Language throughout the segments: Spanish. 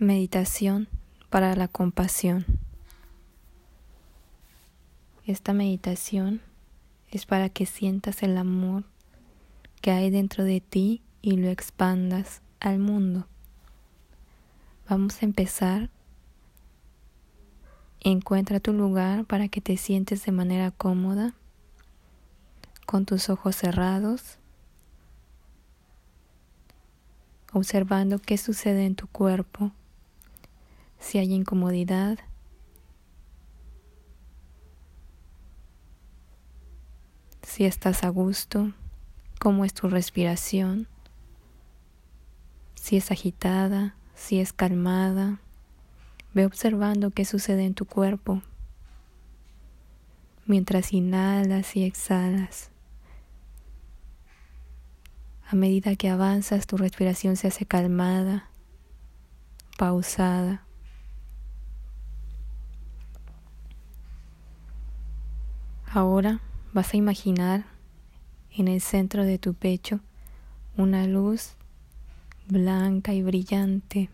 Meditación para la compasión. Esta meditación es para que sientas el amor que hay dentro de ti y lo expandas al mundo. Vamos a empezar. Encuentra tu lugar para que te sientes de manera cómoda, con tus ojos cerrados, observando qué sucede en tu cuerpo si hay incomodidad. Si estás a gusto, cómo es tu respiración, si es agitada, si es calmada. Ve observando qué sucede en tu cuerpo mientras inhalas y exhalas. A medida que avanzas, tu respiración se hace calmada, pausada. Ahora vas a imaginar en el centro de tu pecho una luz blanca y brillante.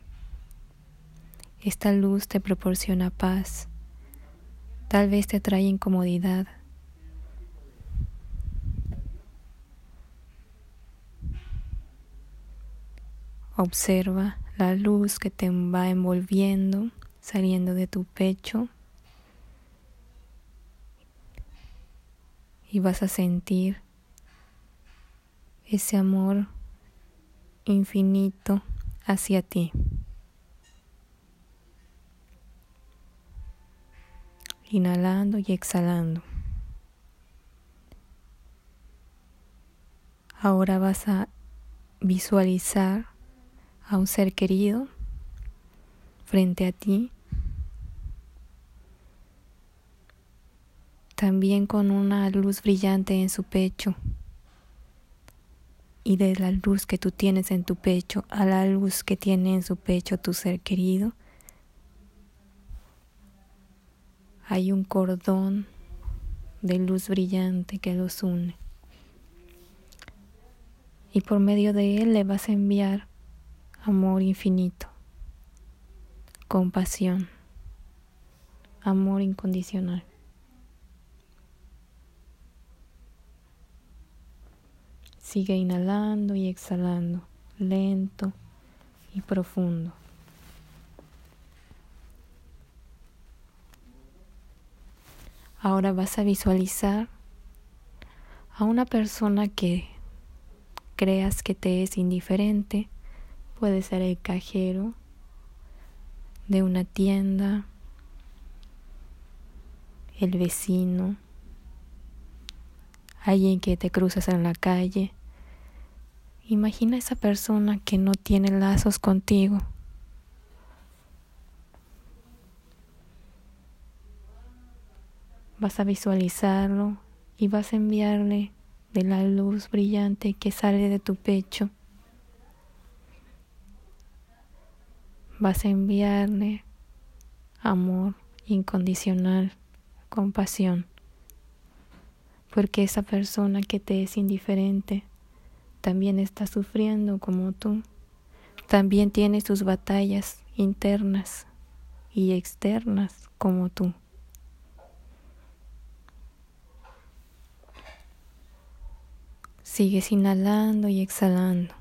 Esta luz te proporciona paz, tal vez te trae incomodidad. Observa la luz que te va envolviendo, saliendo de tu pecho y vas a sentir ese amor infinito hacia ti. Inhalando y exhalando. Ahora vas a visualizar a un ser querido frente a ti también con una luz brillante en su pecho. Y de la luz que tú tienes en tu pecho a la luz que tiene en su pecho tu ser querido, hay un cordón de luz brillante que los une. Y por medio de él le vas a enviar amor infinito, compasión, amor incondicional. Sigue inhalando y exhalando, lento y profundo. Ahora vas a visualizar a una persona que creas que te es indiferente. Puede ser el cajero de una tienda, el vecino, alguien que te cruzas en la calle Imagina esa persona que no tiene lazos contigo. Vas a visualizarlo y vas a enviarle de la luz brillante que sale de tu pecho. Vas a enviarle amor incondicional, compasión, porque esa persona que te es indiferente también está sufriendo como tú. También tiene sus batallas internas y externas como tú. Sigues inhalando y exhalando.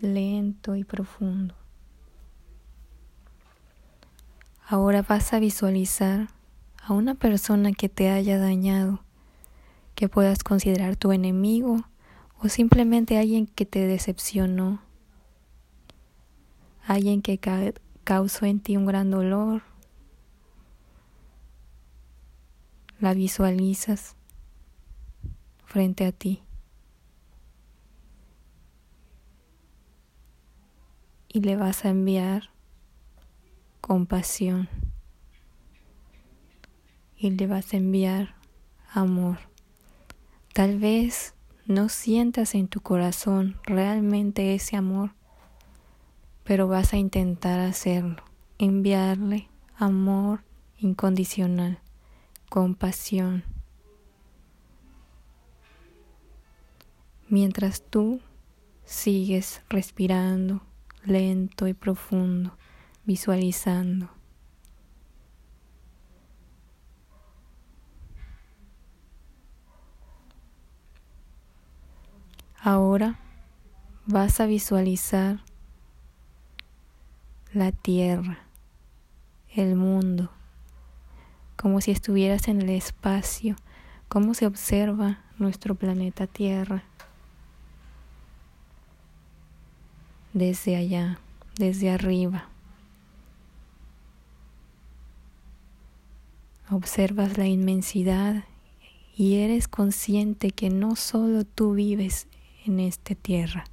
Lento y profundo. Ahora vas a visualizar a una persona que te haya dañado, que puedas considerar tu enemigo o simplemente alguien que te decepcionó, alguien que causó en ti un gran dolor. La visualizas frente a ti. Y le vas a enviar compasión y le vas a enviar amor. Tal vez no sientas en tu corazón realmente ese amor, pero vas a intentar hacerlo, enviarle amor incondicional, compasión. Mientras tú Sigues respirando lento y profundo, visualizando. Ahora vas a visualizar la tierra, el mundo, como si estuvieras en el espacio, cómo se observa nuestro planeta Tierra desde allá, desde arriba. Observas la inmensidad y eres consciente que no solo tú vives en esta tierra.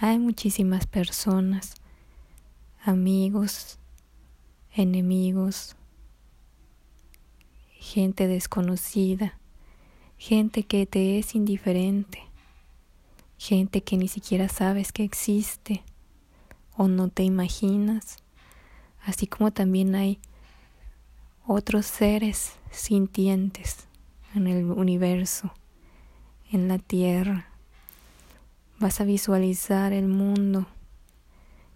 Hay muchísimas personas, amigos, enemigos, gente desconocida, gente que te es indiferente, gente que ni siquiera sabes que existe o no te imaginas, así como también hay otros seres sintientes en el universo en la tierra. Vas a visualizar el mundo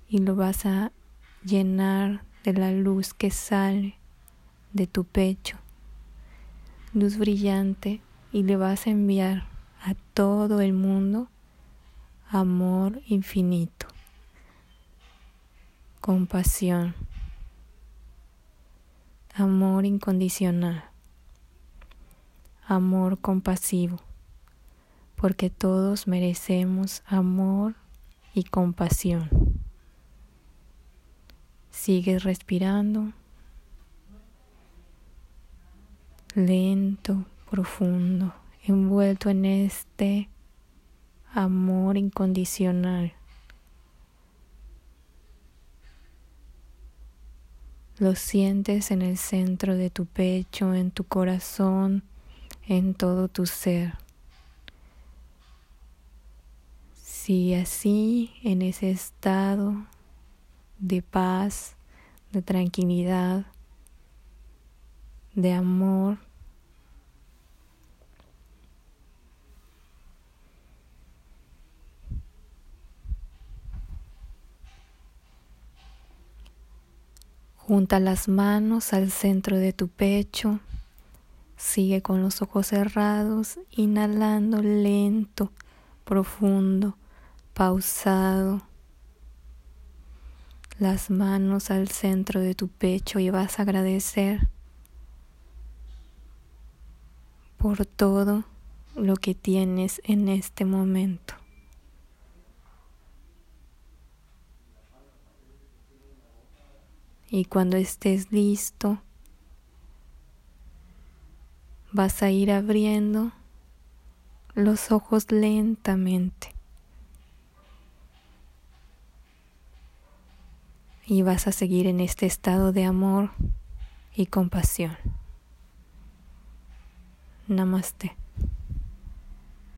y lo vas a llenar de la luz que sale de tu pecho, luz brillante, y le vas a enviar a todo el mundo amor infinito, compasión, amor incondicional, amor compasivo porque todos merecemos amor y compasión. Sigues respirando lento, profundo, envuelto en este amor incondicional. Lo sientes en el centro de tu pecho, en tu corazón, en todo tu ser. Si así en ese estado de paz, de tranquilidad, de amor, Junta las manos al centro de tu pecho. Sigue con los ojos cerrados, inhalando lento, profundo pausado, las manos al centro de tu pecho y vas a agradecer por todo lo que tienes en este momento. Y cuando estés listo, vas a ir abriendo los ojos lentamente. Y vas a seguir en este estado de amor y compasión. Namaste.